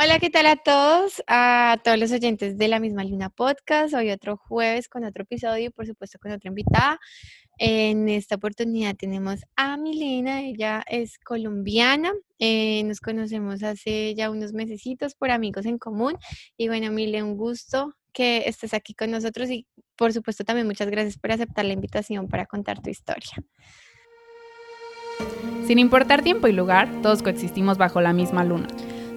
Hola, ¿qué tal a todos? A todos los oyentes de la misma Luna Podcast. Hoy otro jueves con otro episodio y por supuesto con otra invitada. En esta oportunidad tenemos a Milena, ella es colombiana, eh, nos conocemos hace ya unos mesecitos por amigos en común y bueno, Milena, un gusto que estés aquí con nosotros y por supuesto también muchas gracias por aceptar la invitación para contar tu historia. Sin importar tiempo y lugar, todos coexistimos bajo la misma luna.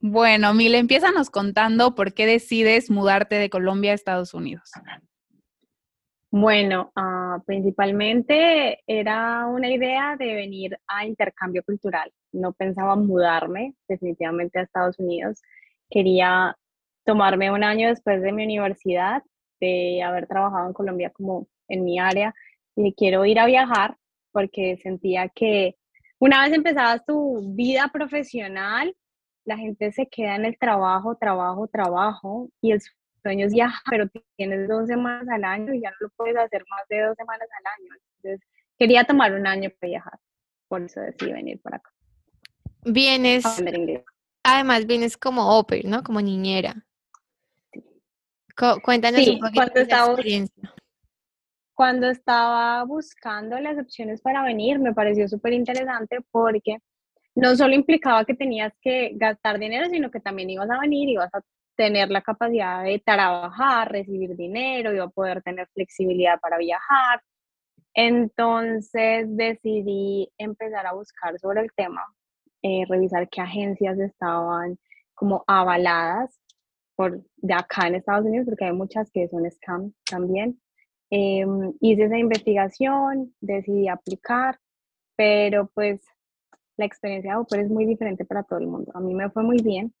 Bueno, Mile, empiezanos contando por qué decides mudarte de Colombia a Estados Unidos. Bueno, ah, principalmente era una idea de venir a intercambio cultural. No pensaba mudarme definitivamente a Estados Unidos. Quería tomarme un año después de mi universidad, de haber trabajado en Colombia como en mi área, y quiero ir a viajar porque sentía que una vez empezabas tu vida profesional, la gente se queda en el trabajo, trabajo, trabajo, y el sueño es viajar, pero tienes dos semanas al año y ya no lo puedes hacer más de dos semanas al año. Entonces, quería tomar un año para viajar, por eso decidí venir para acá. Vienes, además vienes como oper, ¿no? Como niñera. cuéntanos un poquito de esa experiencia. Cuando estaba buscando las opciones para venir, me pareció súper interesante porque no solo implicaba que tenías que gastar dinero, sino que también ibas a venir, ibas a tener la capacidad de trabajar, recibir dinero, iba a poder tener flexibilidad para viajar. Entonces decidí empezar a buscar sobre el tema, eh, revisar qué agencias estaban como avaladas por de acá en Estados Unidos, porque hay muchas que son scam también. Em, hice esa investigación, decidí aplicar, pero pues la experiencia de es muy diferente para todo el mundo. A mí me fue muy bien,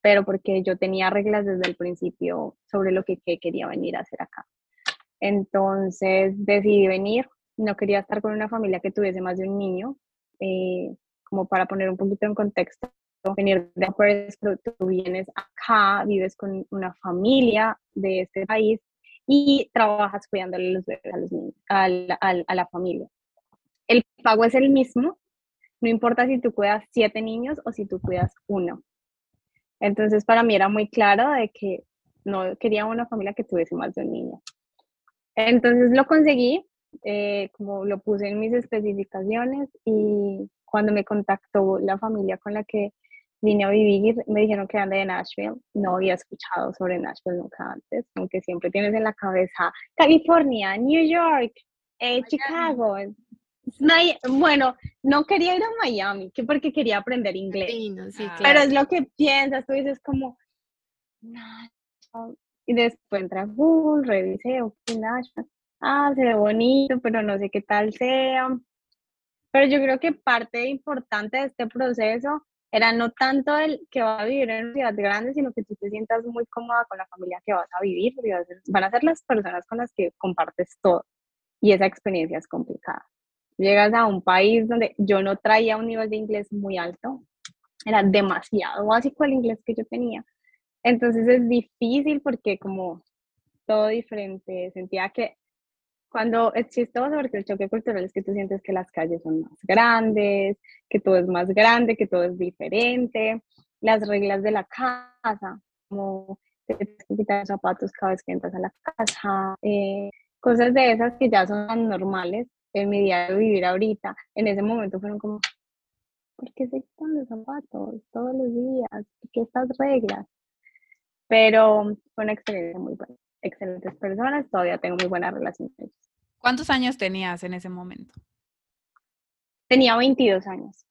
pero porque yo tenía reglas desde el principio sobre lo que, quería venir a hacer acá. Entonces decidí venir, no quería estar con una familia que tuviese más de un niño, eh, como para poner un poquito en contexto, venir de pues, tú vienes acá, vives con una familia de este país y trabajas cuidándole a, los niños, a la familia. El pago es el mismo, no importa si tú cuidas siete niños o si tú cuidas uno. Entonces, para mí era muy claro de que no quería una familia que tuviese más de un niño. Entonces lo conseguí, eh, como lo puse en mis especificaciones y cuando me contactó la familia con la que vine a vivir, me dijeron que eran de Nashville. No había escuchado sobre Nashville nunca antes, aunque siempre tienes en la cabeza California, New York, eh, Chicago bueno, no quería ir a Miami, que porque quería aprender inglés. Ah. Pero es lo que piensas, tú dices como, y después entra Google, revisé, ah, se ve bonito, pero no sé qué tal sea. Pero yo creo que parte importante de este proceso era no tanto el que va a vivir en una ciudad grande, sino que tú te sientas muy cómoda con la familia que vas a vivir, van a ser las personas con las que compartes todo. Y esa experiencia es complicada. Llegas a un país donde yo no traía un nivel de inglés muy alto, era demasiado básico el inglés que yo tenía. Entonces es difícil porque como todo diferente, sentía que cuando es chistoso porque el choque cultural es que tú sientes que las calles son más grandes, que todo es más grande, que todo es diferente, las reglas de la casa, como te quitar zapatos cada vez que entras a la casa, eh, cosas de esas que ya son normales en mi día de vivir ahorita, en ese momento fueron como, ¿por qué se quitan los zapatos todos los días? ¿Por qué estas reglas? Pero fue una experiencia muy buena. Excelentes personas, todavía tengo muy buena relación con ellos. ¿Cuántos años tenías en ese momento? Tenía 22 años.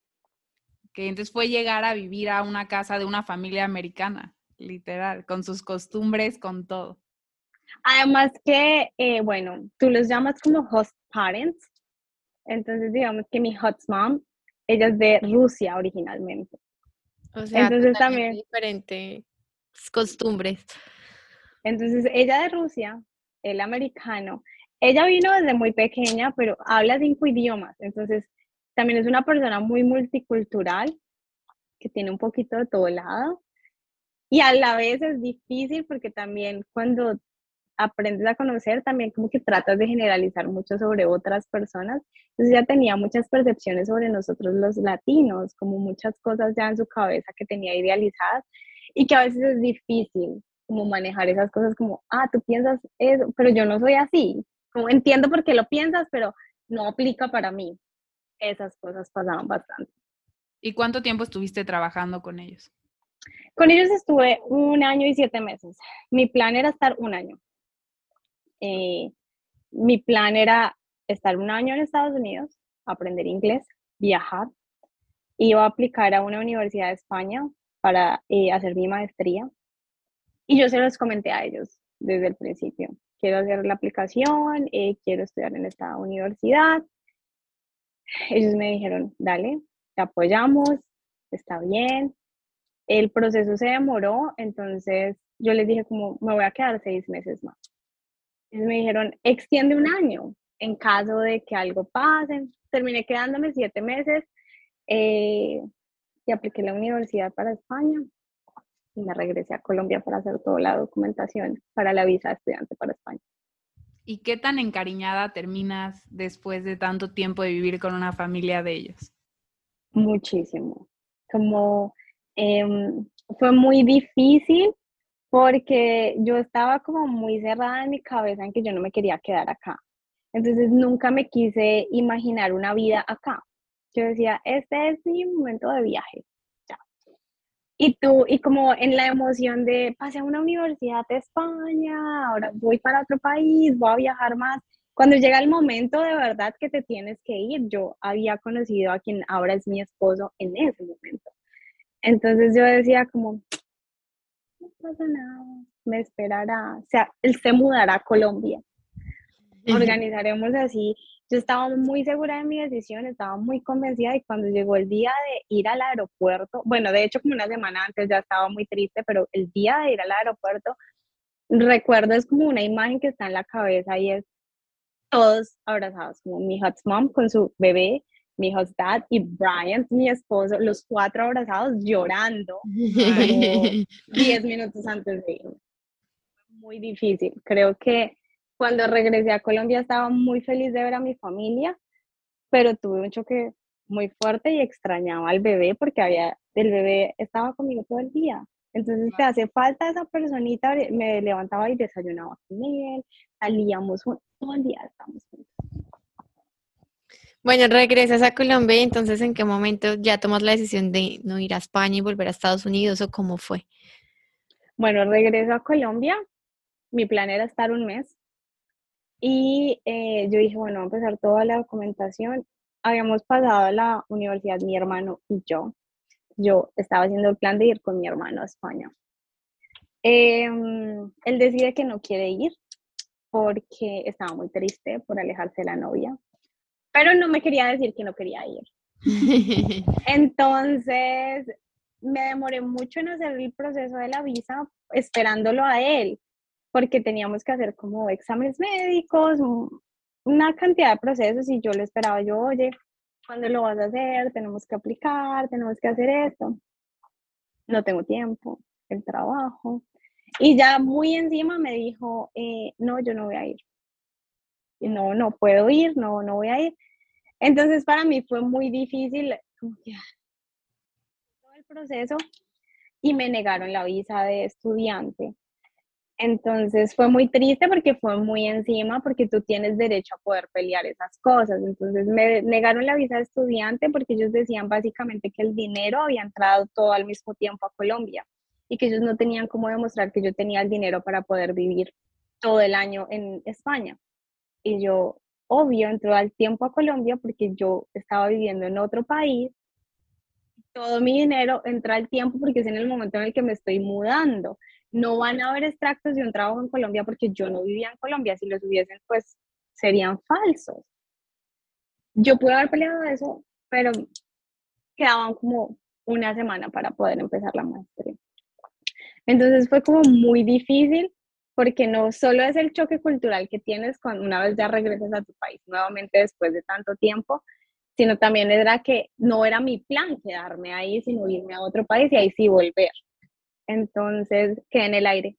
Que entonces fue llegar a vivir a una casa de una familia americana, literal, con sus costumbres, con todo. Además que, eh, bueno, tú los llamas como host parents. Entonces, digamos que mi hot mom, ella es de Rusia originalmente. O sea, Entonces también diferente. costumbres. Entonces, ella de Rusia, el americano, ella vino desde muy pequeña, pero habla cinco idiomas. Entonces, también es una persona muy multicultural, que tiene un poquito de todo lado. Y a la vez es difícil porque también cuando aprendes a conocer, también como que tratas de generalizar mucho sobre otras personas. Entonces ya tenía muchas percepciones sobre nosotros los latinos, como muchas cosas ya en su cabeza que tenía idealizadas y que a veces es difícil como manejar esas cosas como, ah, tú piensas eso, pero yo no soy así. Como entiendo por qué lo piensas, pero no aplica para mí. Esas cosas pasaban bastante. ¿Y cuánto tiempo estuviste trabajando con ellos? Con ellos estuve un año y siete meses. Mi plan era estar un año. Eh, mi plan era estar un año en Estados Unidos, aprender inglés, viajar. Iba a aplicar a una universidad de España para eh, hacer mi maestría. Y yo se los comenté a ellos desde el principio. Quiero hacer la aplicación, eh, quiero estudiar en esta universidad. Ellos me dijeron, dale, te apoyamos, está bien. El proceso se demoró, entonces yo les dije como, me voy a quedar seis meses más me dijeron, extiende un año en caso de que algo pase. Terminé quedándome siete meses eh, y apliqué la universidad para España y me regresé a Colombia para hacer toda la documentación para la visa de estudiante para España. ¿Y qué tan encariñada terminas después de tanto tiempo de vivir con una familia de ellos? Muchísimo. Como em, fue muy difícil porque yo estaba como muy cerrada en mi cabeza en que yo no me quería quedar acá. Entonces nunca me quise imaginar una vida acá. Yo decía, este es mi momento de viaje. Ya. Y tú, y como en la emoción de pasé a una universidad de España, ahora voy para otro país, voy a viajar más. Cuando llega el momento de verdad que te tienes que ir, yo había conocido a quien ahora es mi esposo en ese momento. Entonces yo decía como, no pasa nada, me esperará, o sea, él se mudará a Colombia. Organizaremos así. Yo estaba muy segura de mi decisión, estaba muy convencida y cuando llegó el día de ir al aeropuerto, bueno, de hecho como una semana antes ya estaba muy triste, pero el día de ir al aeropuerto, recuerdo es como una imagen que está en la cabeza y es todos abrazados, como mi hot mom con su bebé, mi Dad y Brian, mi esposo, los cuatro abrazados llorando 10 minutos antes de irme. Muy difícil. Creo que cuando regresé a Colombia estaba muy feliz de ver a mi familia, pero tuve un choque muy fuerte y extrañaba al bebé porque había, el bebé estaba conmigo todo el día. Entonces te hace falta esa personita, me levantaba y desayunaba con él, salíamos todo el día, estábamos juntos. Bueno, regresas a Colombia y entonces en qué momento ya tomas la decisión de no ir a España y volver a Estados Unidos o cómo fue? Bueno, regreso a Colombia. Mi plan era estar un mes y eh, yo dije, bueno, voy a empezar toda la documentación. Habíamos pasado a la universidad mi hermano y yo. Yo estaba haciendo el plan de ir con mi hermano a España. Em, él decide que no quiere ir porque estaba muy triste por alejarse de la novia pero no me quería decir que no quería ir. Entonces, me demoré mucho en hacer el proceso de la visa esperándolo a él, porque teníamos que hacer como exámenes médicos, una cantidad de procesos y yo le esperaba, yo, oye, ¿cuándo lo vas a hacer? Tenemos que aplicar, tenemos que hacer esto. No tengo tiempo, el trabajo. Y ya muy encima me dijo, eh, no, yo no voy a ir no, no puedo ir, no, no voy a ir. Entonces para mí fue muy difícil como todo el proceso y me negaron la visa de estudiante. Entonces fue muy triste porque fue muy encima porque tú tienes derecho a poder pelear esas cosas. Entonces me negaron la visa de estudiante porque ellos decían básicamente que el dinero había entrado todo al mismo tiempo a Colombia y que ellos no tenían cómo demostrar que yo tenía el dinero para poder vivir todo el año en España y yo, obvio, entró al tiempo a Colombia porque yo estaba viviendo en otro país. Todo mi dinero entra al tiempo porque es en el momento en el que me estoy mudando. No van a haber extractos de un trabajo en Colombia porque yo no vivía en Colombia. Si los hubiesen, pues serían falsos. Yo pude haber peleado eso, pero quedaban como una semana para poder empezar la maestría. Entonces fue como muy difícil porque no solo es el choque cultural que tienes cuando una vez ya regresas a tu país nuevamente después de tanto tiempo, sino también era que no era mi plan quedarme ahí, sino irme a otro país y ahí sí volver. Entonces quedé en el aire,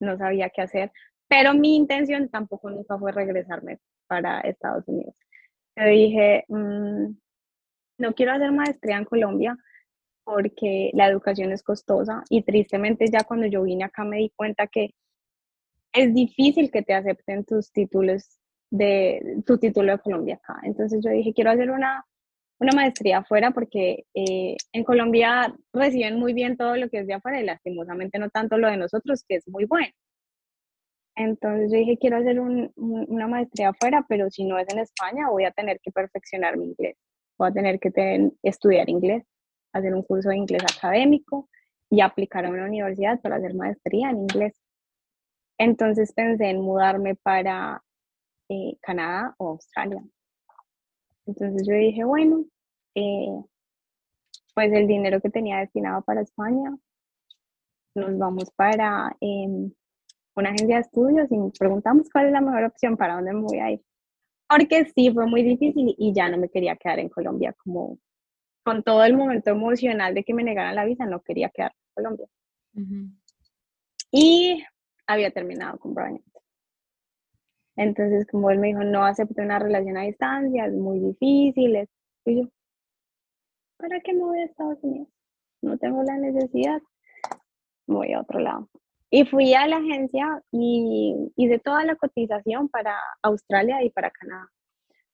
no sabía qué hacer, pero mi intención tampoco nunca fue regresarme para Estados Unidos. Yo dije, mm, no quiero hacer maestría en Colombia porque la educación es costosa y tristemente ya cuando yo vine acá me di cuenta que es difícil que te acepten tus títulos de tu título de Colombia acá. Entonces yo dije, quiero hacer una, una maestría afuera porque eh, en Colombia reciben muy bien todo lo que es de afuera y lastimosamente no tanto lo de nosotros, que es muy bueno. Entonces yo dije, quiero hacer una maestría afuera, pero si no es en España, voy a tener que perfeccionar mi inglés. Voy a tener que estudiar inglés, hacer un curso de inglés académico y aplicar a una universidad para hacer maestría en inglés. Entonces pensé en mudarme para eh, Canadá o Australia. Entonces yo dije, bueno, eh, pues el dinero que tenía destinado para España, nos vamos para em, una agencia de estudios y preguntamos cuál es la mejor opción, para dónde me voy a ir. Porque sí, fue muy difícil y ya no me quería quedar en Colombia, como con todo el momento emocional de que me negaran la visa, no quería quedar en Colombia. Y había terminado con Brian. Entonces, como él me dijo, no acepto una relación a distancia, es muy difícil. Y yo, ¿para qué me voy a Estados Unidos? No tengo la necesidad, voy a otro lado. Y fui a la agencia y hice toda la cotización para Australia y para Canadá.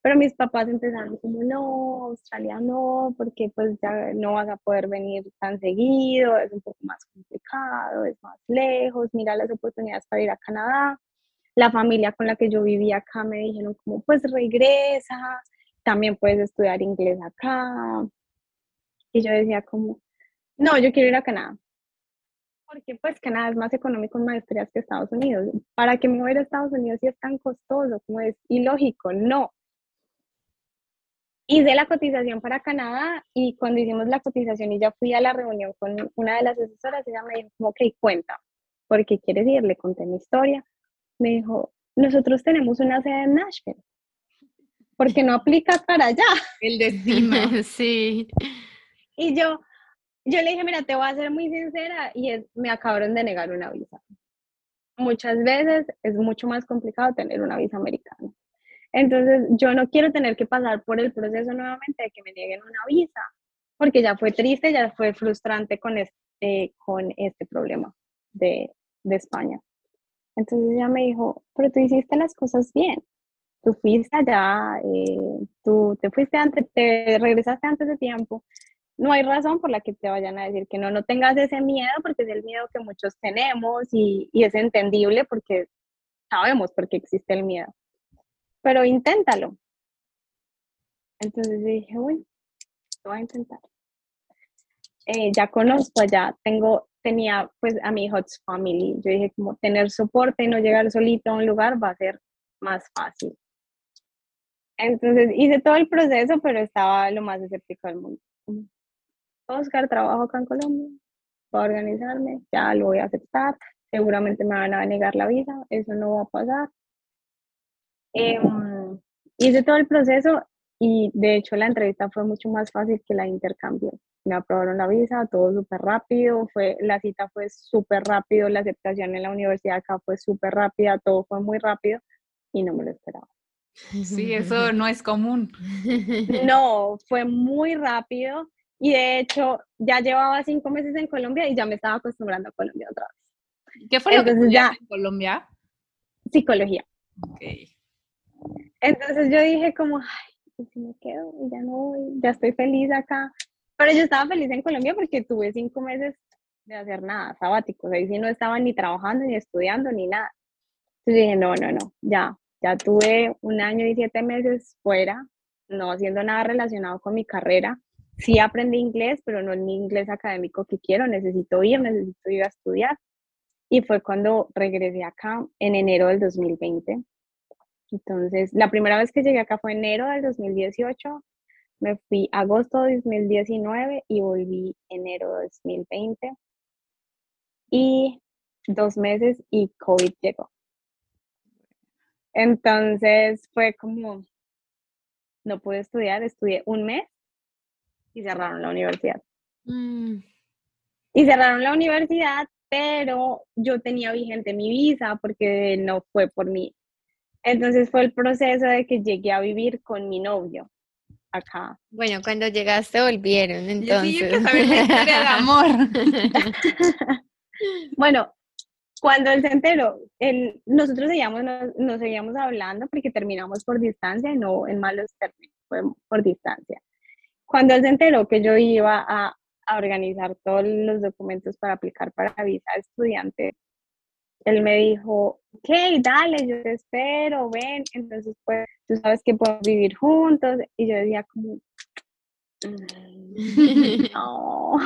Pero mis papás empezaron como, no, Australia no, porque pues ya no vas a poder venir tan seguido, es un poco más complicado, es más lejos, mira las oportunidades para ir a Canadá. La familia con la que yo vivía acá me dijeron como, pues regresa, también puedes estudiar inglés acá. Y yo decía como, no, yo quiero ir a Canadá. Porque pues Canadá es más económico en maestrías que Estados Unidos. ¿Para qué me voy a a Estados Unidos si es tan costoso? Como es ilógico, no hice la cotización para Canadá y cuando hicimos la cotización y ya fui a la reunión con una de las asesoras, ella me dijo, ok, cuenta, ¿por qué quieres ir? Le conté mi historia. Me dijo, nosotros tenemos una sede en Nashville. ¿Por qué no aplicas para allá? El destino. sí. Y yo, yo le dije, mira, te voy a ser muy sincera y es, me acabaron de negar una visa. Muchas veces es mucho más complicado tener una visa americana. Entonces, yo no quiero tener que pasar por el proceso nuevamente de que me nieguen una visa, porque ya fue triste, ya fue frustrante con este, con este problema de, de España. Entonces ella me dijo, pero tú hiciste las cosas bien. Tú fuiste allá, eh, tú te fuiste antes, te regresaste antes de tiempo. No hay razón por la que te vayan a decir que no, no tengas ese miedo, porque es el miedo que muchos tenemos y, y es entendible porque sabemos por qué existe el miedo pero inténtalo. Entonces dije, bueno, lo voy a intentar. Eh, ya conozco, ya tengo, tenía pues a mi hot family. Yo dije como tener soporte y no llegar solito a un lugar va a ser más fácil. Entonces hice todo el proceso, pero estaba lo más escéptico del mundo. Buscar trabajo acá en Colombia, voy a organizarme, ya lo voy a aceptar. Seguramente me van a negar la visa, eso no va a pasar. Em, hice todo el proceso y de hecho la entrevista fue mucho más fácil que la intercambio. Me aprobaron la visa, todo súper rápido, fue, la cita fue súper rápido, la aceptación en la universidad acá fue súper rápida, todo fue muy rápido y no me lo esperaba. Sí, eso no es común. No, fue muy rápido y de hecho ya llevaba cinco meses en Colombia y ya me estaba acostumbrando a Colombia otra vez. ¿Qué fue lo que ya, en Colombia? Psicología. Okay. Entonces yo dije como, ay, pues si me quedo y ya no voy, ya estoy feliz acá. Pero yo estaba feliz en Colombia porque tuve cinco meses de hacer nada, sabáticos. Ahí sí no estaba ni trabajando, ni estudiando, ni nada. Entonces dije, no, no, no, ya, ya tuve un año y siete meses fuera, no haciendo nada relacionado con mi carrera. Sí aprendí inglés, pero no el inglés académico que quiero, necesito ir, necesito ir a estudiar. Y fue cuando regresé acá en enero del 2020 entonces, la primera vez que llegué acá fue enero del 2018, me fui agosto de 2019 y volví enero de 2020. y dos meses y COVID llegó. Entonces fue como, no pude estudiar, estudié un mes y cerraron la universidad. Mm, Y cerraron la universidad, pero yo tenía vigente mi visa porque no fue por mí. Entonces fue el proceso de que llegué a vivir con mi novio acá. Bueno, cuando llegaste volvieron, Yo entonces. sí, yo quiero saber la historia de amor. Bueno, cuando él se enteró, él, nosotros seguíamos, nos, nos seguíamos hablando porque terminamos por distancia y no en malos términos, fue por distancia. Cuando él se enteró que yo iba a, a organizar todos los documentos para aplicar para visa de estudiante, él me dijo, ok, dale, yo te espero, ven, entonces pues tú sabes que podemos vivir juntos. Y yo decía como, "Mm, no.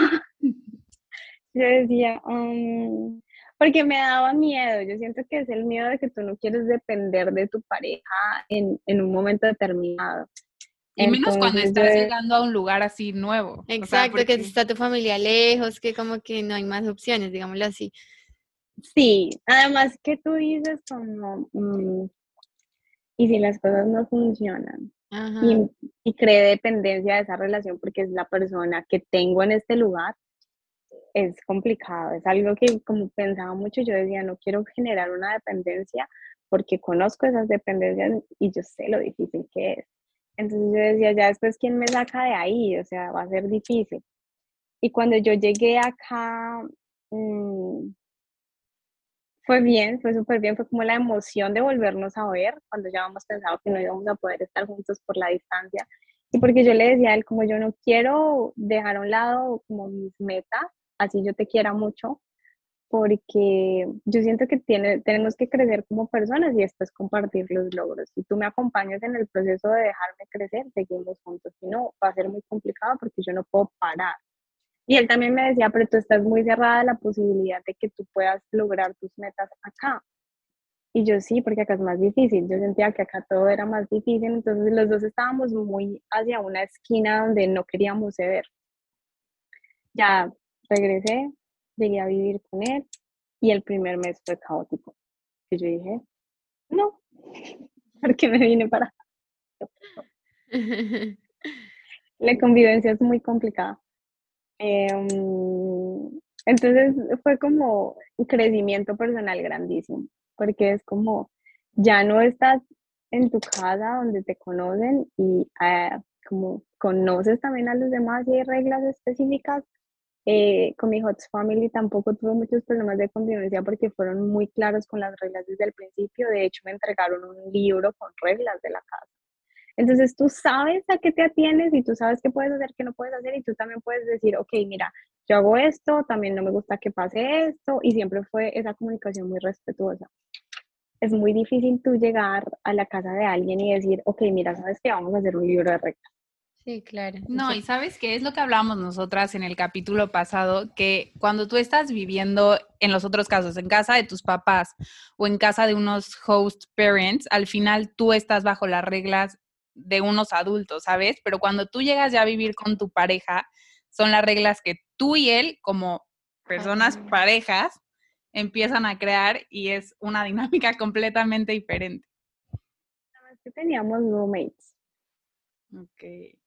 Yo decía, "Mm", porque me daba miedo. Yo siento que es el miedo de que tú no quieres depender de tu pareja en, en un momento determinado. Y menos cuando Entonces, estás de- llegando a un lugar así nuevo. O sea, Exacto, que está tu familia lejos, que como que no hay más opciones, digámoslo así. Sí, además que tú dices como, mm, y si las cosas no funcionan, y, y cree dependencia de esa relación porque es la persona que tengo en este lugar, es complicado, es algo que como pensaba mucho, yo decía, no quiero generar una dependencia porque conozco esas dependencias y yo sé lo difícil que es. Entonces yo decía, ya después, ¿quién me saca de ahí? O sea, va a ser difícil. Y cuando yo llegué acá, mm, fue bien, fue súper bien, fue como la emoción de volvernos a ver cuando ya habíamos pensado que no íbamos a poder estar juntos por la distancia. Y porque yo le decía a él, como yo no quiero dejar a un lado como mis metas, así yo te quiera mucho, porque yo siento que tiene, tenemos que crecer como personas y después compartir los logros. Si tú me acompañas en el proceso de dejarme crecer, seguimos juntos. Si no, va a ser muy complicado porque yo no puedo parar. Y él también me decía, pero tú estás muy cerrada a la posibilidad de que tú puedas lograr tus metas acá. Y yo sí, porque acá es más difícil. Yo sentía que acá todo era más difícil, entonces los dos estábamos muy hacia una esquina donde no queríamos ceder. Ya regresé, llegué a vivir con él y el primer mes fue caótico. Y yo dije, no, porque me vine para... La convivencia es muy complicada. Em, entonces fue como un crecimiento personal grandísimo, porque es como, ya no estás en tu casa donde te conocen y ah, como conoces también a los demás y hay reglas específicas. Eh, con mi Hot Family tampoco tuve muchos problemas de convivencia porque fueron muy claros con las reglas desde el principio. De hecho, me entregaron un libro con reglas de la casa. Entonces tú sabes a qué te atienes y tú sabes qué puedes hacer, qué no puedes hacer y tú también puedes decir, ok, mira, yo hago esto, también no me gusta que pase esto y siempre fue esa comunicación muy respetuosa. Es muy difícil tú llegar a la casa de alguien y decir, ok, mira, sabes que vamos a hacer un libro de reglas. Sí, claro. No, y sabes que es lo que hablábamos nosotras en el capítulo pasado, que cuando tú estás viviendo en los otros casos, en casa de tus papás o en casa de unos host parents, al final tú estás bajo las reglas de unos adultos, ¿sabes? Pero cuando tú llegas ya a vivir con tu pareja, son las reglas que tú y él, como personas parejas, empiezan a crear y es una dinámica completamente diferente. Que teníamos roommates. Okay.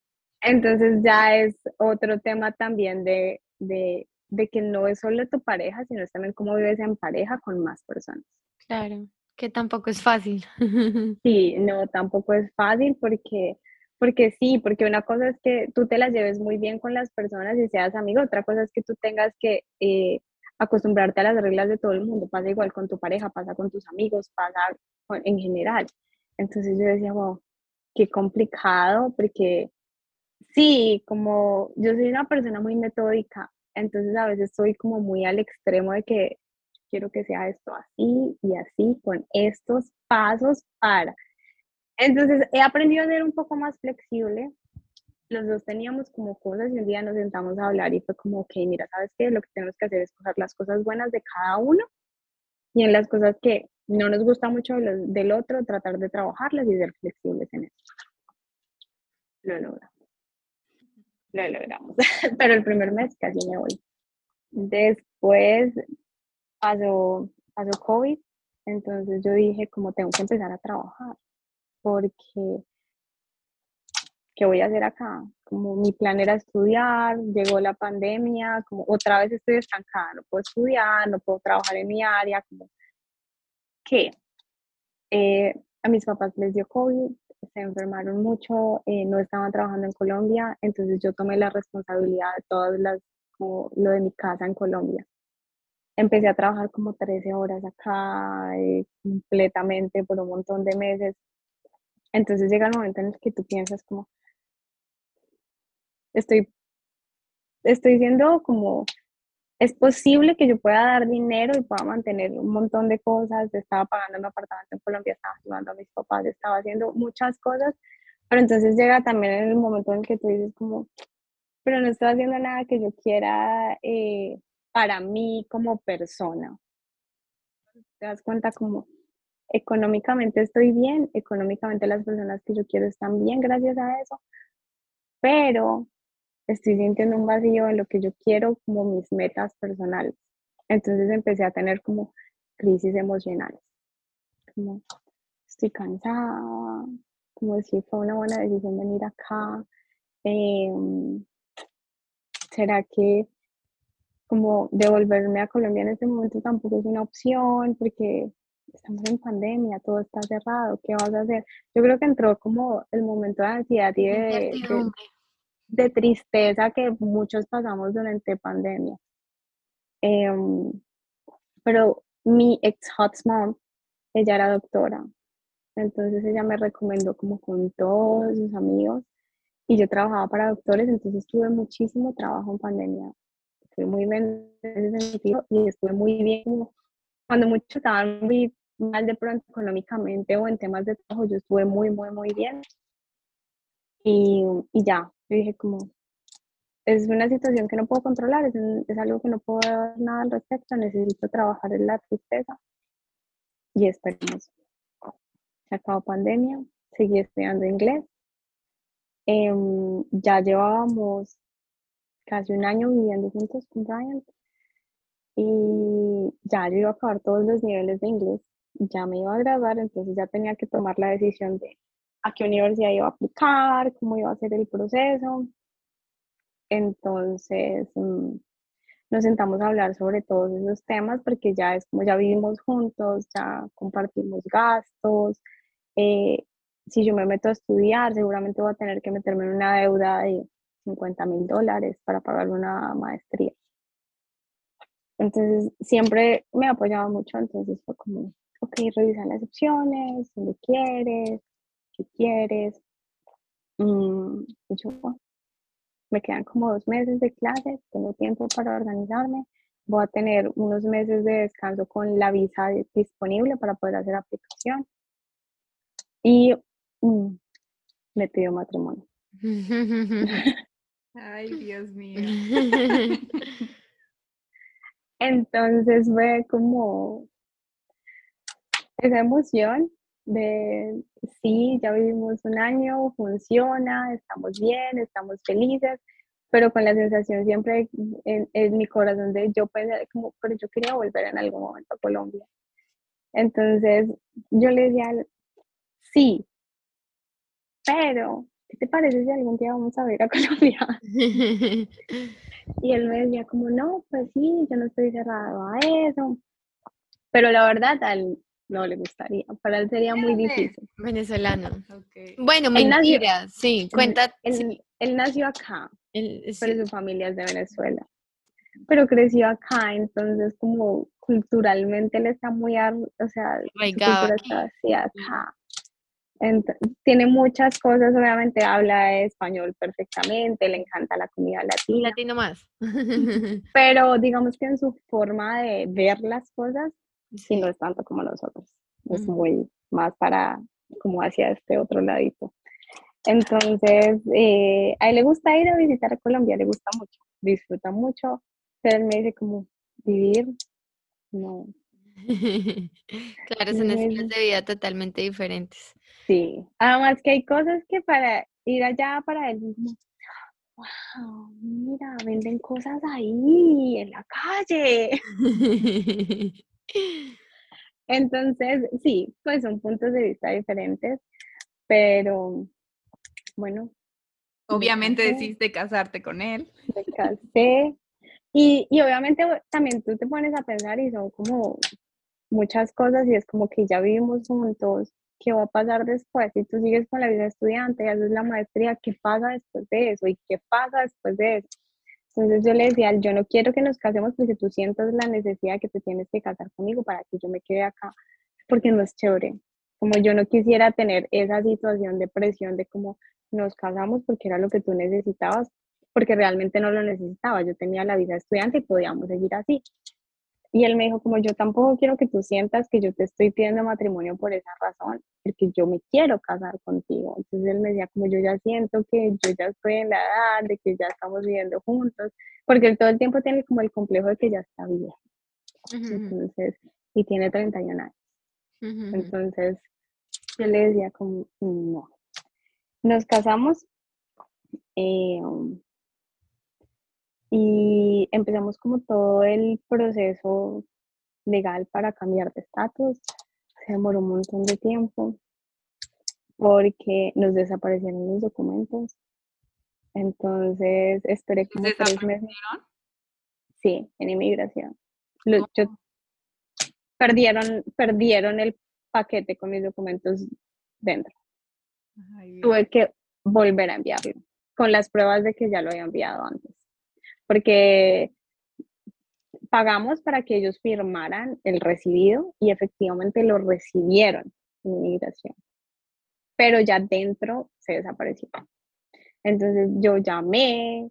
Entonces ya es otro tema también de, de, de que no es solo tu pareja, sino es también cómo vives en pareja con más personas. Claro, que tampoco es fácil. Sí, no, tampoco es fácil porque, porque sí, porque una cosa es que tú te las lleves muy bien con las personas y seas amigo, otra cosa es que tú tengas que eh, acostumbrarte a las reglas de todo el mundo, pasa igual con tu pareja, pasa con tus amigos, pasa en general. Entonces yo decía, wow, qué complicado, porque sí, como yo soy una persona muy metódica, entonces a veces soy como muy al extremo de que quiero que sea esto así y así, con estos pasos para. Entonces he aprendido a ser un poco más flexible. Los dos teníamos como cosas y un día nos sentamos a hablar y fue como, ok, mira, ¿sabes qué? Lo que tenemos que hacer es coger las cosas buenas de cada uno y en las cosas que no nos gusta mucho de los- del otro, tratar de trabajarlas y ser flexibles en eso. Lo logramos. Lo logramos. Pero el primer mes casi me voy. Después pasó, pasó COVID, entonces yo dije como tengo que empezar a trabajar, porque ¿qué voy a hacer acá? Como mi plan era estudiar, llegó la pandemia, como otra vez estoy estancada, no puedo estudiar, no puedo trabajar en mi área, como, ¿qué? Eh, a mis papás les dio COVID, se enfermaron mucho, eh, no estaban trabajando en Colombia, entonces yo tomé la responsabilidad de todas las, como lo de mi casa en Colombia. Empecé a trabajar como 13 horas acá eh, completamente por un montón de meses. Entonces llega el momento en el que tú piensas como, estoy, estoy siendo como es posible que yo pueda dar dinero y pueda mantener un montón de cosas. Estaba pagando mi apartamento en Colombia, estaba ayudando a mis papás, estaba haciendo muchas cosas, pero entonces llega también el momento en que tú dices como, pero no estoy haciendo nada que yo quiera eh, para mí como persona. Te das cuenta como económicamente estoy bien, económicamente las personas que yo quiero están bien gracias a eso, pero estoy sintiendo un vacío en lo que yo quiero como mis metas personales. Entonces empecé a tener como crisis emocionales, como estoy cansada, como si fue una buena decisión venir acá. Em, ¿Será que como devolverme a Colombia en este momento tampoco es una opción porque estamos en pandemia, todo está cerrado, ¿qué vas a hacer? Yo creo que entró como el momento de ansiedad y de, de tristeza que muchos pasamos durante pandemia. Em, pero mi ex hotmom, ella era doctora, entonces ella me recomendó como con todos sus amigos y yo trabajaba para doctores, entonces tuve muchísimo trabajo en pandemia. Fui muy bien en ese sentido y estuve muy bien. Cuando muchos estaban muy mal de pronto económicamente o en temas de trabajo, yo estuve muy, muy, muy bien. Y, y ya, yo dije como, es una situación que no puedo controlar, es, es algo que no puedo dar nada al respecto, necesito trabajar en la tristeza y esperemos. Se acabó pandemia, seguí estudiando inglés. Em, ya llevábamos casi un año viviendo juntos con Brian y ya yo iba a acabar todos los niveles de inglés, ya me iba a graduar, entonces ya tenía que tomar la decisión de a qué universidad iba a aplicar, cómo iba a ser el proceso. Entonces mm, nos sentamos a hablar sobre todos esos temas porque ya es como ya vivimos juntos, ya compartimos gastos. Eh, si yo me meto a estudiar, seguramente voy a tener que meterme en una deuda de 50 mil dólares para pagar una maestría. Entonces, siempre me ha apoyado mucho, entonces fue como, ok, revisa las opciones, donde quieres, qué quieres. Mm, me quedan como dos meses de clases, tengo tiempo para organizarme. Voy a tener unos meses de descanso con la visa disponible para poder hacer aplicación. Y mm, me pido matrimonio. Ay, Dios mío. Entonces fue como esa emoción de sí, ya vivimos un año, funciona, estamos bien, estamos felices, pero con la sensación siempre en, mi corazón de yo pensé como, pero yo quería volver en algún momento a Colombia. Entonces yo le decía, sí, pero, ¿qué te parece si algún día vamos a ver a Colombia? y él me decía como, no, pues sí, yo no estoy cerrado a eso. Pero la verdad, al, no le gustaría. Para él sería muy difícil. Venezolano. Bueno, mentira, sí, cuenta. Él, él, nació acá, pero su familia es de Venezuela. Pero creció acá, entonces como culturalmente él está muy, o sea, su cultura está así acá. Tiene muchas cosas, obviamente habla español perfectamente, le encanta la comida latina. Latino más. pero digamos que en su forma de ver las cosas, sí. no es tanto como nosotros. Es muy más para como hacia este otro ladito. Entonces, eh, a él le gusta ir a visitar a Colombia, le gusta mucho, disfruta mucho. Pero él me dice como, vivir, no. claro, son estilos de vida totalmente diferentes. Sí, además que hay cosas que para ir allá para él wow, mira, venden cosas ahí en la calle. Entonces, sí, pues son puntos de vista diferentes, pero bueno. Obviamente decidiste casarte con él. Me casé. Y, y obviamente también tú te pones a pensar y son como muchas cosas y es como que ya vivimos juntos, ¿qué va a pasar después? Si tú sigues con la vida estudiante, haces la maestría, ¿qué pasa después de eso? ¿Y qué pasa después de eso? Entonces yo le decía, yo no quiero que nos casemos porque tú sientas la necesidad que te tienes que casar conmigo para que yo me quede acá, porque no es chévere. Como yo no quisiera tener esa situación de presión de cómo nos casamos porque era lo que tú necesitabas, porque realmente no lo necesitaba. Yo tenía la vida estudiante y podíamos seguir así. Y él me dijo, como yo tampoco quiero que tú sientas que yo te estoy pidiendo matrimonio por esa razón, porque yo me quiero casar contigo. Entonces él me decía, como yo ya siento que yo ya estoy en la edad, de que ya estamos viviendo juntos, porque él todo el tiempo tiene como el complejo de que ya está viejo. Entonces, y tiene 31 años. Entonces, yo le decía como, no. Nos casamos. Eh, y empezamos como todo el proceso legal para cambiar de estatus. Se demoró un montón de tiempo porque nos desaparecieron los documentos. Entonces esperé como tres meses. Sí, en inmigración. perdieron, perdieron el paquete con mis documentos dentro. Tuve que volver a enviarlo con las pruebas de que ya lo había enviado antes porque pagamos para que ellos firmaran el recibido y efectivamente lo recibieron en inmigración, pero ya dentro se desapareció. Entonces yo llamé,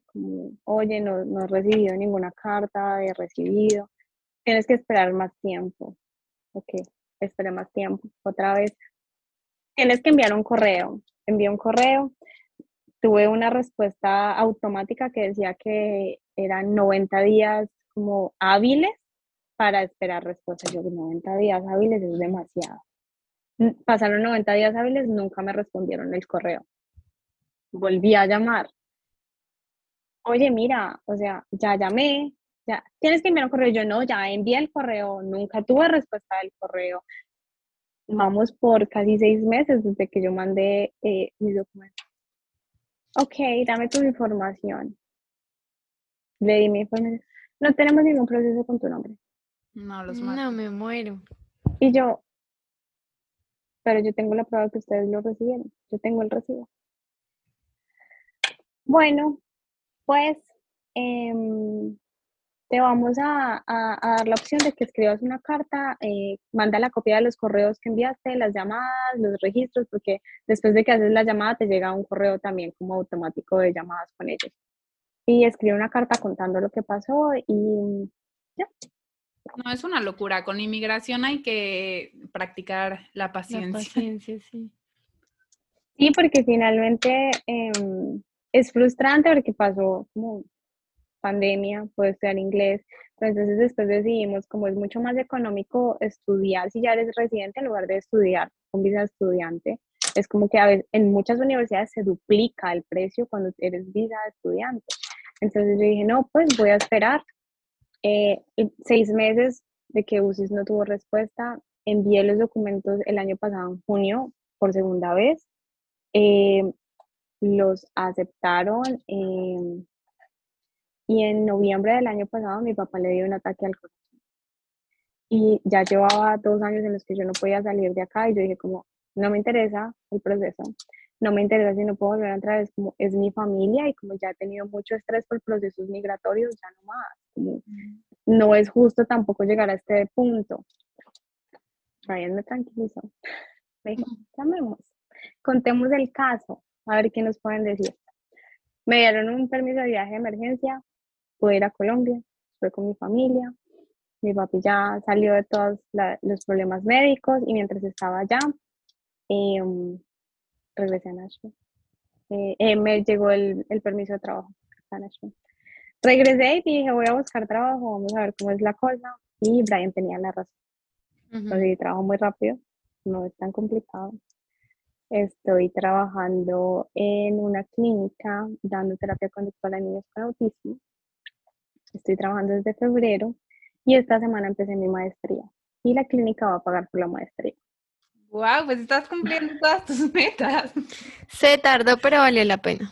oye, no, no he recibido ninguna carta de recibido, tienes que esperar más tiempo. Ok, esperé más tiempo. Otra vez, tienes que enviar un correo. Envié un correo, tuve una respuesta automática que decía que eran 90 días como hábiles para esperar respuesta. Yo, 90 días hábiles es demasiado. Pasaron 90 días hábiles, nunca me respondieron el correo. Volví a llamar. Oye, mira, o sea, ya llamé, ya, tienes que enviar un correo. Yo no, ya envié el correo, nunca tuve respuesta del correo. Vamos por casi seis meses desde que yo mandé eh, mis documentos. Ok, dame tu información. Le di mi información. No tenemos ningún proceso con tu nombre. No, los No, me muero. Y yo, pero yo tengo la prueba que ustedes lo recibieron. Yo tengo el recibo. Bueno, pues em, te vamos a, dar la opción de que escribas una carta, eh, manda la copia de los correos que enviaste, las llamadas, los registros, porque después de que haces la llamada te llega un correo también como automático de llamadas con ellos. Y escribe una carta contando lo que pasó y ya. No, es una locura. Con inmigración hay que practicar la paciencia. La paciencia, sí. Sí, porque finalmente em, es frustrante porque pasó como pandemia, puedo estudiar inglés, pero entonces después decidimos, como es mucho más económico estudiar si ya eres residente en lugar de estudiar con visa estudiante, es como que a veces en muchas universidades se duplica el precio cuando eres visa estudiante. Entonces yo dije, no, pues voy a esperar eh, seis meses de que UCIS no tuvo respuesta, envié los documentos el año pasado en junio por segunda vez, eh, los aceptaron. Eh, y en noviembre del año pasado mi papá le dio un ataque al corazón. Y ya llevaba dos años en los que yo no podía salir de acá y yo dije como, no me interesa el proceso, no me interesa si no puedo volver a entrar, es como, es mi familia y como ya he tenido mucho estrés por procesos migratorios, ya no más. Como, no es justo tampoco llegar a este punto. Ryan me tranquilizó. Me dijo, llamemos, contemos el caso, a ver qué nos pueden decir. Me dieron un permiso de viaje de emergencia, pude ir a Colombia, estuve con mi familia, mi papi ya salió de todos los problemas médicos y mientras estaba allá, em, regresé a Nashville. Eh, eh, me llegó el, el, permiso de trabajo a Nashville. Regresé y dije, voy a buscar trabajo, vamos a ver cómo es la cosa. Y Brian tenía la razón. Conseguí trabajo muy rápido, no es tan complicado. Estoy trabajando en una clínica dando terapia conductual a niños con autismo. Estoy trabajando desde febrero y esta semana empecé mi maestría y la clínica va a pagar por la maestría. Wow, pues estás cumpliendo todas tus metas. Se tardó, pero valió la pena.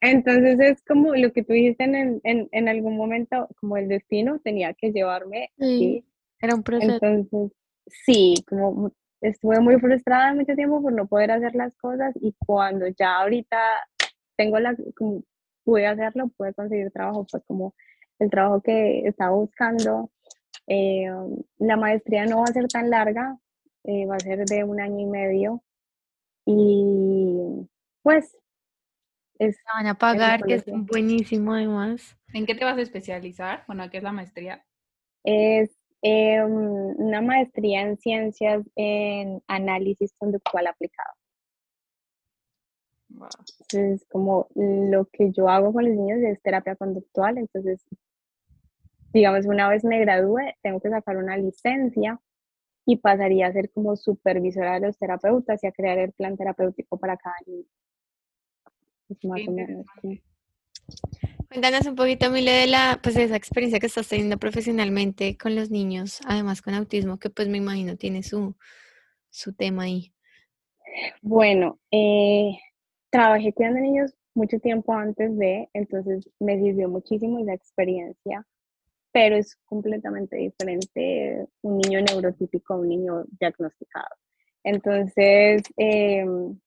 Entonces es como lo que tú dijiste en, en, en algún momento, como el destino tenía que llevarme. Sí, era un proceso. Entonces, sí, como estuve muy frustrada mucho tiempo por no poder hacer las cosas y cuando ya ahorita tengo la, como pude hacerlo, pude conseguir trabajo, fue como el trabajo que estaba buscando. Eh, la maestría no va a ser tan larga, eh, va a ser de un año y medio y pues es, van a pagar, que es buenísimo además. ¿En qué te vas a especializar? Bueno, ¿qué es la maestría? Es eh, una maestría en ciencias en análisis conductual aplicado. Entonces, como lo que yo hago con los niños es terapia conductual, entonces, digamos, una vez me gradúe, tengo que sacar una licencia y pasaría a ser como supervisora de los terapeutas y a crear el plan terapéutico para cada niño. Es más o menos. Cuéntanos un poquito, Mile, de la, pues, esa experiencia que estás teniendo profesionalmente con los niños, además con autismo, que pues me imagino tiene su, su tema ahí. Bueno, eh, trabajé cuidando niños mucho tiempo antes de, entonces me sirvió muchísimo esa experiencia, pero es completamente diferente un niño neurotípico a un niño diagnosticado. Entonces, em,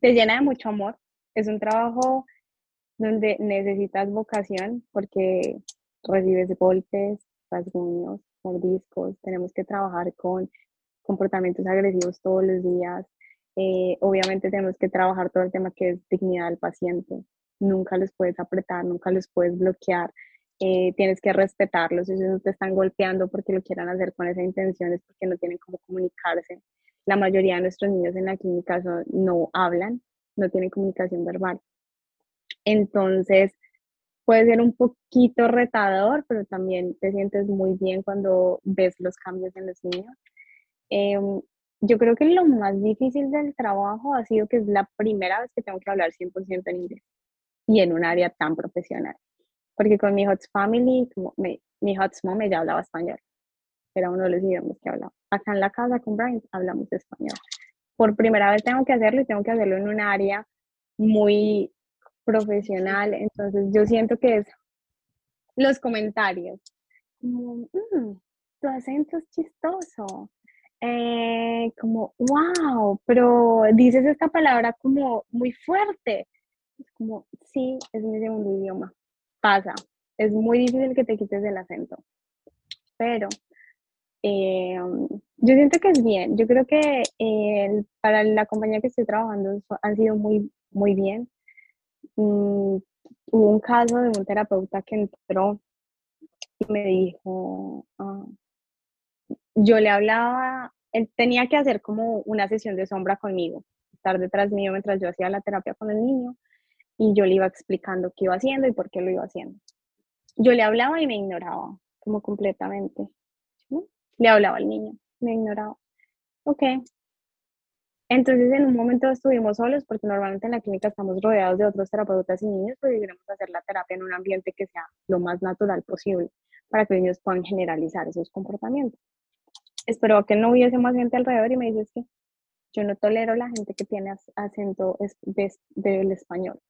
te llena de mucho amor. Es un trabajo donde necesitas vocación porque recibes golpes, rasguños, mordiscos, tenemos que trabajar con comportamientos agresivos todos los días. Eh, obviamente tenemos que trabajar todo el tema que es dignidad del paciente. Nunca los puedes apretar, nunca los puedes bloquear. Eh, tienes que respetarlos. Si no te están golpeando porque lo quieran hacer con esa intención es porque no tienen cómo comunicarse. La mayoría de nuestros niños en la clínica no hablan, no tienen comunicación verbal. Entonces, puede ser un poquito retador, pero también te sientes muy bien cuando ves los cambios en los niños. Em, yo creo que lo más difícil del trabajo ha sido que es la primera vez que tengo que hablar 100% en inglés y en un área tan profesional. Porque con mi Hot Family, como mi Hot Mom ya hablaba español. Era uno de los idiomas que hablaba. Acá en la casa con Brian hablamos español. Por primera vez tengo que hacerlo y tengo que hacerlo en un área muy profesional, entonces yo siento que es los comentarios, como, mm, tu acento es chistoso, eh, como, wow, pero dices esta palabra como muy fuerte, es como, sí, es mi segundo idioma, pasa, es muy difícil que te quites el acento, pero eh, yo siento que es bien, yo creo que eh, para la compañía que estoy trabajando han sido muy, muy bien, Mm, hubo un caso de un terapeuta que entró y me dijo, ah, yo le hablaba, tenía que hacer como una sesión de sombra conmigo, estar detrás mío mientras yo hacía la terapia con el niño y yo le iba explicando qué iba haciendo y por qué lo iba haciendo. Yo le hablaba y me ignoraba, como completamente. Le hablaba al niño, me ignoraba. Ok, entonces, en un momento estuvimos solos porque normalmente en la clínica estamos rodeados de otros terapeutas y niños, pero queremos hacer la terapia en un ambiente que sea lo más natural posible para que los niños puedan generalizar esos comportamientos. Espero que no hubiese más gente alrededor y me dices que yo no tolero la gente que tiene acento del español.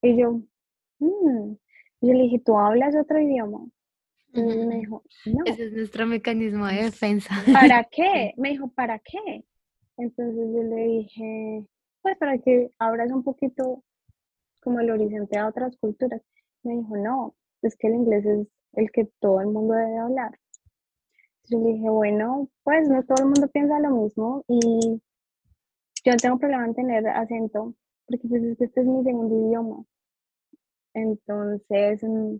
Y yo, mmm. yo le dije, ¿tú hablas otro idioma? Y me dijo, no. Ese es nuestro mecanismo de defensa. ¿Para qué? Me dijo, ¿para qué? Entonces yo le dije, pues para que abras un poquito como el horizonte a otras culturas. Me dijo, no, es que el inglés es el que todo el mundo debe hablar. Yo dije, bueno, pues no todo el mundo piensa lo mismo y yo no tengo problema en tener acento, porque pues es este es mi segundo idioma. Entonces, mm,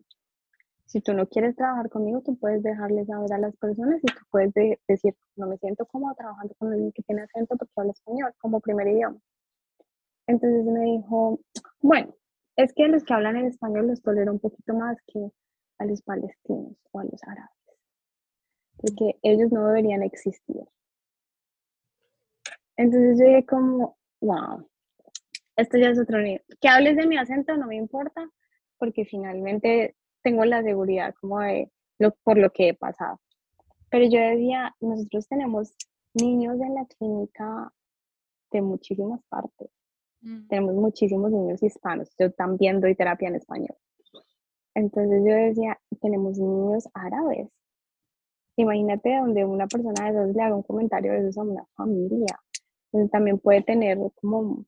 si tú no quieres trabajar conmigo, tú puedes dejarles saber a las personas y tú puedes decir, no me siento cómodo trabajando con alguien que tiene acento porque habla español como primer idioma. Entonces me dijo, bueno, es que los que hablan el español los tolero un poquito más que a los palestinos o a los árabes, porque ellos no deberían existir. Entonces yo dije como, wow, esto ya es otro nivel. Que hables de mi acento no me importa, porque finalmente tengo la seguridad como de lo, por lo que he pasado. Pero yo decía, nosotros tenemos niños en la clínica de muchísimas partes. Mm. Tenemos muchísimos niños hispanos. Yo también doy terapia en español. Entonces yo decía, tenemos niños árabes. Imagínate donde una persona de esos le haga un comentario de eso a una familia. Entonces también puede tener como,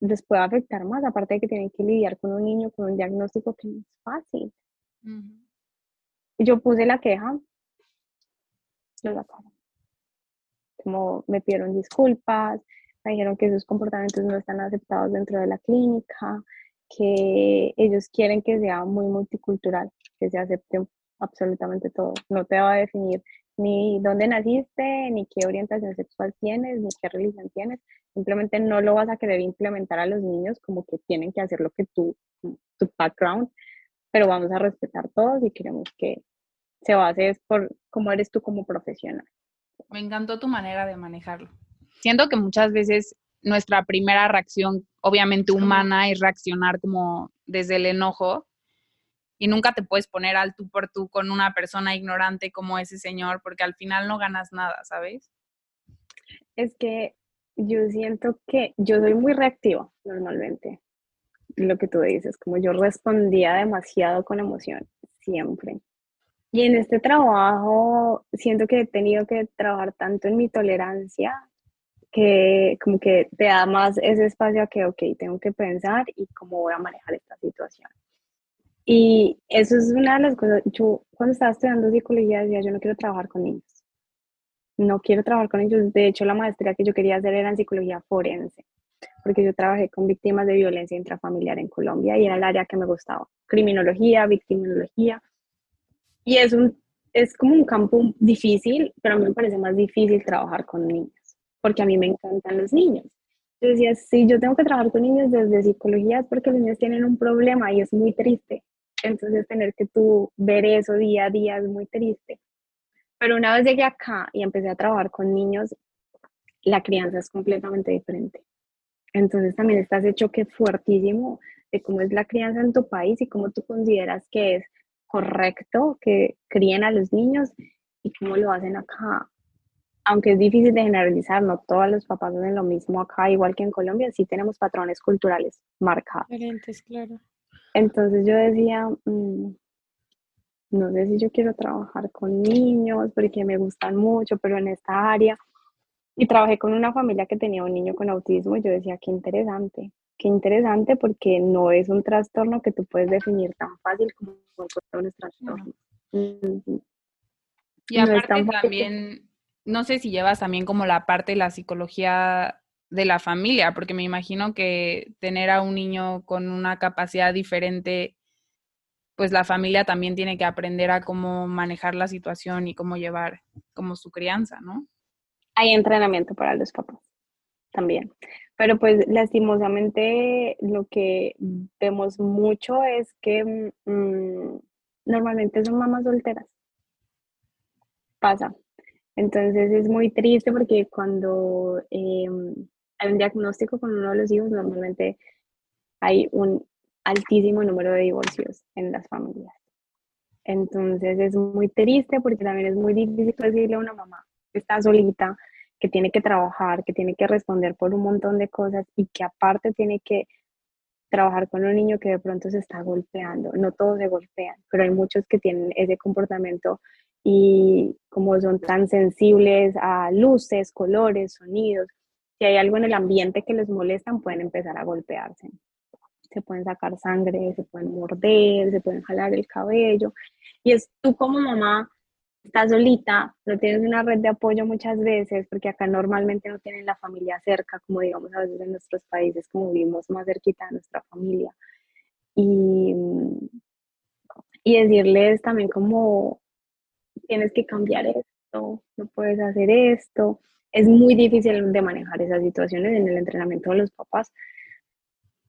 les puede afectar más, aparte de que tienen que lidiar con un niño con un diagnóstico que no es fácil. Yo puse la queja, lo sacaron. Como me pidieron disculpas, me dijeron que esos comportamientos no están aceptados dentro de la clínica, que ellos quieren que sea muy multicultural, que se acepte absolutamente todo. No te va a definir ni dónde naciste, ni qué orientación sexual tienes, ni qué religión tienes. Simplemente no lo vas a querer implementar a los niños como que tienen que hacer lo que tú, tu background, pero vamos a respetar todos y queremos que se base por cómo eres tú como profesional. Me encantó tu manera de manejarlo. Siento que muchas veces nuestra primera reacción, obviamente humana, es reaccionar como desde el enojo y nunca te puedes poner al tú por tú con una persona ignorante como ese señor porque al final no ganas nada, ¿sabes? Es que yo siento que yo soy muy reactiva normalmente lo que tú dices, como yo respondía demasiado con emoción, siempre. Y en este trabajo siento que he tenido que trabajar tanto en mi tolerancia que como que te da más ese espacio a que, ok, tengo que pensar y cómo voy a manejar esta situación. Y eso es una de las cosas, yo cuando estaba estudiando psicología decía, yo no quiero trabajar con niños. No quiero trabajar con ellos. De hecho, la maestría que yo quería hacer era en psicología forense porque yo trabajé con víctimas de violencia intrafamiliar en Colombia y era el área que me gustaba, criminología, victimología. Y es, un, es como un campo difícil, pero a mí me parece más difícil trabajar con niños, porque a mí me encantan los niños. Yo decía, si yo tengo que trabajar con niños desde psicología porque los niños tienen un problema y es muy triste. Entonces tener que tú ver eso día a día es muy triste. Pero una vez llegué acá y empecé a trabajar con niños, la crianza es completamente diferente. Entonces también estás hecho que fuertísimo de cómo es la crianza en tu país y cómo tú consideras que es correcto que críen a los niños y cómo lo hacen acá. Aunque es difícil de generalizar, no todos los papás hacen lo mismo acá, igual que en Colombia, sí tenemos patrones culturales marcados. Diferentes, claro. Entonces yo decía, mm, no sé si yo quiero trabajar con niños porque me gustan mucho, pero en esta área y trabajé con una familia que tenía un niño con autismo y yo decía, qué interesante, qué interesante porque no es un trastorno que tú puedes definir tan fácil como otros trastornos. Y aparte también, no sé si llevas también como la parte de la psicología de la familia, porque me imagino que tener a un niño con una capacidad diferente, pues la familia también tiene que aprender a cómo manejar la situación y cómo llevar como su crianza, ¿no? hay entrenamiento para los papás también. Pero pues lastimosamente lo que vemos mucho es que mm, normalmente son mamás solteras. Pasa. Entonces es muy triste porque cuando em, hay un diagnóstico con uno de los hijos, normalmente hay un altísimo número de divorcios en las familias. Entonces es muy triste porque también es muy difícil decirle a una mamá, está solita, que tiene que trabajar, que tiene que responder por un montón de cosas y que aparte tiene que trabajar con un niño que de pronto se está golpeando. No todos se golpean, pero hay muchos que tienen ese comportamiento y como son tan sensibles a luces, colores, sonidos, si hay algo en el ambiente que les molestan, pueden empezar a golpearse. Se pueden sacar sangre, se pueden morder, se pueden jalar el cabello. Y es tú como mamá estás solita, no tienes una red de apoyo muchas veces, porque acá normalmente no tienen la familia cerca, como digamos a veces en nuestros países, como vivimos más cerquita de nuestra familia. Y, y decirles también como, tienes que cambiar esto, no puedes hacer esto. Es muy difícil de manejar esas situaciones en el entrenamiento de los papás,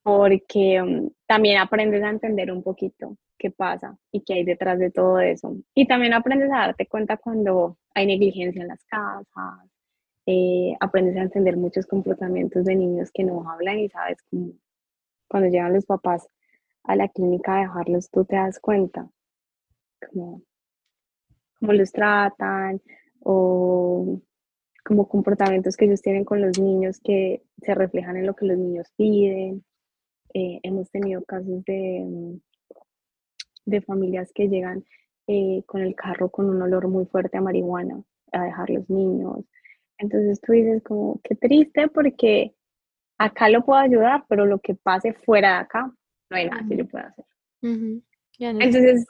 porque um, también aprendes a entender un poquito qué pasa y qué hay detrás de todo eso. Y también aprendes a darte cuenta cuando hay negligencia en las casas, eh, aprendes a entender muchos comportamientos de niños que no hablan y sabes cómo cuando llegan los papás a la clínica a dejarlos, tú te das cuenta cómo, cómo los tratan o como comportamientos que ellos tienen con los niños que se reflejan en lo que los niños piden. Eh, hemos tenido casos de, de familias que llegan eh, con el carro con un olor muy fuerte a marihuana a dejar los niños. Entonces tú dices como, qué triste porque acá lo puedo ayudar, pero lo que pase fuera de acá, no hay nada que yo pueda hacer. Entonces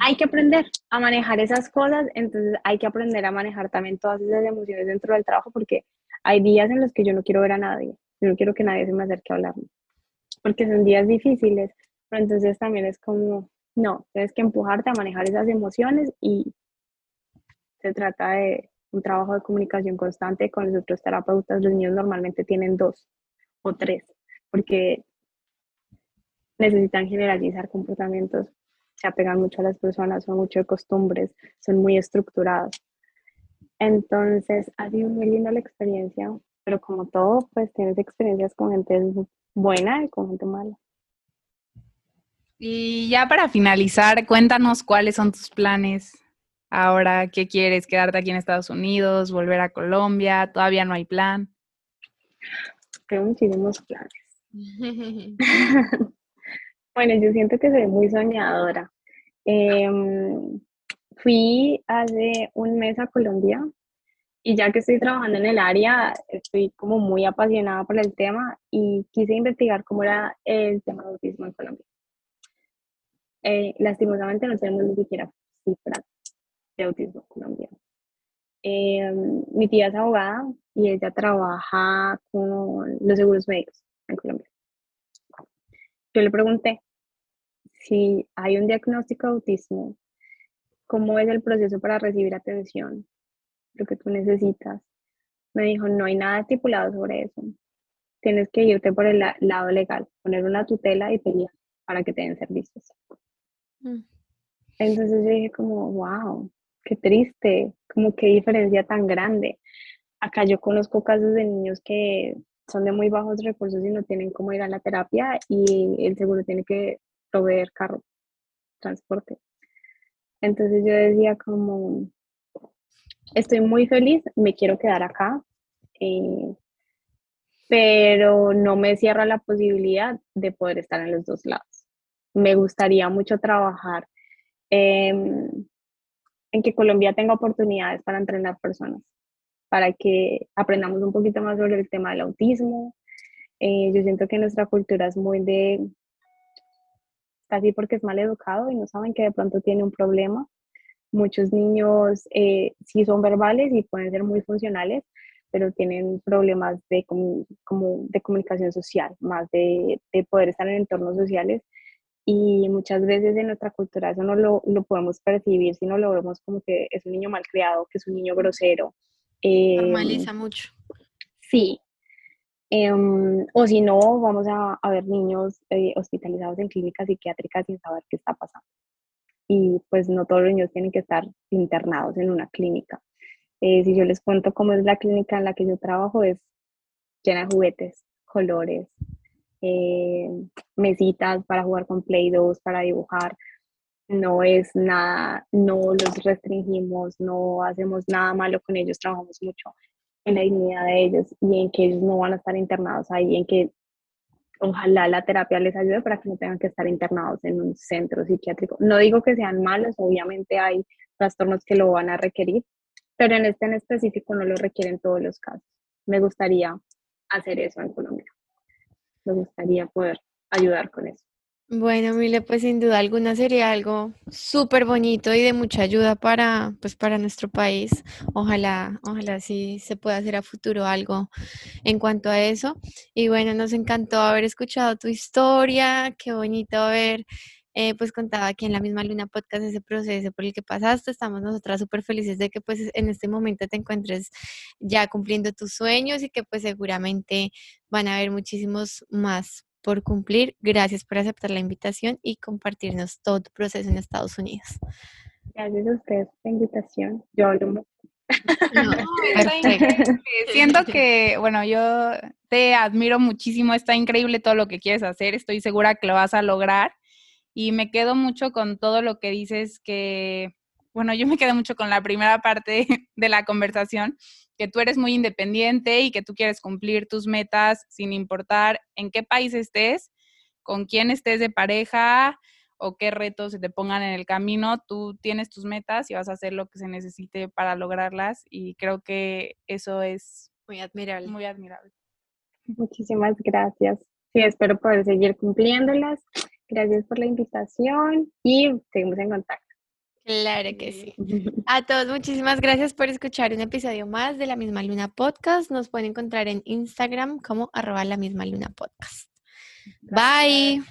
hay que aprender a manejar esas cosas, entonces hay que aprender a manejar también todas esas emociones dentro del trabajo porque hay días en los que yo no quiero ver a nadie, yo no quiero que nadie se me acerque a hablarme, porque son días difíciles, pero entonces también es como, no, tienes que empujarte a manejar esas emociones y se trata de un trabajo de comunicación constante con los otros terapeutas. Los niños normalmente tienen dos o tres, porque necesitan generalizar comportamientos, se apegan mucho a las personas, son mucho de costumbres, son muy estructurados. Entonces, ha sido muy linda la experiencia, pero como todo, pues tienes experiencias con gente buena y con gente mala. Y ya para finalizar, cuéntanos cuáles son tus planes ahora, qué quieres, quedarte aquí en Estados Unidos, volver a Colombia, todavía no hay plan. Tengo muchísimos planes. bueno, yo siento que soy muy soñadora. Em, fui hace un mes a Colombia y ya que estoy trabajando en el área, estoy como muy apasionada por el tema y quise investigar cómo era el tema de autismo en Colombia. Eh, lastimosamente no tenemos ni siquiera cifras de autismo colombiano. Eh, mi tía es abogada y ella trabaja con los seguros médicos en Colombia. Yo le pregunté si hay un diagnóstico de autismo, cómo es el proceso para recibir atención, lo que tú necesitas. Me dijo, no hay nada estipulado sobre eso. Tienes que irte por el lado legal, poner una tutela y pelear para que te den servicios. Mm. Entonces yo dije como, wow, qué triste, como qué diferencia tan grande. Acá yo conozco casos de niños que son de muy bajos recursos y no tienen cómo ir a la terapia y el seguro tiene que proveer carro, transporte. Entonces yo decía como, estoy muy feliz, me quiero quedar acá, eh, pero no me cierra la posibilidad de poder estar en los dos lados me gustaría mucho trabajar en que Colombia tenga oportunidades para entrenar personas, para que aprendamos un poquito más sobre el tema del autismo. Eh, yo siento que nuestra cultura es muy de, casi porque es mal educado y no saben que de pronto tiene un problema. Muchos niños eh, sí son verbales y pueden ser muy funcionales, pero tienen problemas de, como, de comunicación social, más de, de poder estar en entornos sociales y muchas veces en nuestra cultura eso no lo, lo, podemos percibir, sino lo vemos como que es un niño malcriado, que es un niño grosero. Normaliza em, mucho. Sí. Em, o si no, vamos a, a ver niños eh, hospitalizados en clínicas psiquiátricas sin saber qué está pasando. Y pues no todos los niños tienen que estar internados en una clínica. Eh, si yo les cuento cómo es la clínica en la que yo trabajo, es llena de juguetes, colores, eh, mesitas para jugar con Play-Doh, para dibujar. No es nada, no los restringimos, no hacemos nada malo con ellos, trabajamos mucho en la dignidad de ellos y en que ellos no van a estar internados ahí, en que ojalá la terapia les ayude para que no tengan que estar internados en un centro psiquiátrico. No digo que sean malos, obviamente hay trastornos que lo van a requerir, pero en este en específico no lo requieren todos los casos. Me gustaría hacer eso en Colombia me gustaría poder ayudar con eso. Bueno, Mile, pues sin duda alguna sería algo súper bonito y de mucha ayuda para, pues para nuestro país. Ojalá, ojalá sí se pueda hacer a futuro algo en cuanto a eso. Y bueno, nos encantó haber escuchado tu historia, qué bonito haber eh, pues contaba aquí en la misma Luna Podcast ese proceso por el que pasaste. Estamos nosotras súper felices de que pues en este momento te encuentres ya cumpliendo tus sueños y que pues seguramente van a haber muchísimos más por cumplir. Gracias por aceptar la invitación y compartirnos todo tu proceso en Estados Unidos. Gracias a ustedes por la invitación. Yo hablo No. Siento que, bueno, yo te admiro muchísimo, está increíble todo lo que quieres hacer, estoy segura que lo vas a lograr y me quedo mucho con todo lo que dices que, bueno, yo me quedo mucho con la primera parte de la conversación, que tú eres muy independiente y que tú quieres cumplir tus metas sin importar en qué país estés, con quién estés de pareja o qué retos se te pongan en el camino, tú tienes tus metas y vas a hacer lo que se necesite para lograrlas y creo que eso es Muy admirable. muy admirable. Muchísimas gracias. Sí, espero poder seguir cumpliéndolas. Gracias por la invitación y seguimos en contacto. Claro que sí. A todos, muchísimas gracias por escuchar un episodio más de La Misma Luna Podcast. Nos pueden encontrar en Instagram como arroba la misma luna podcast. Bye.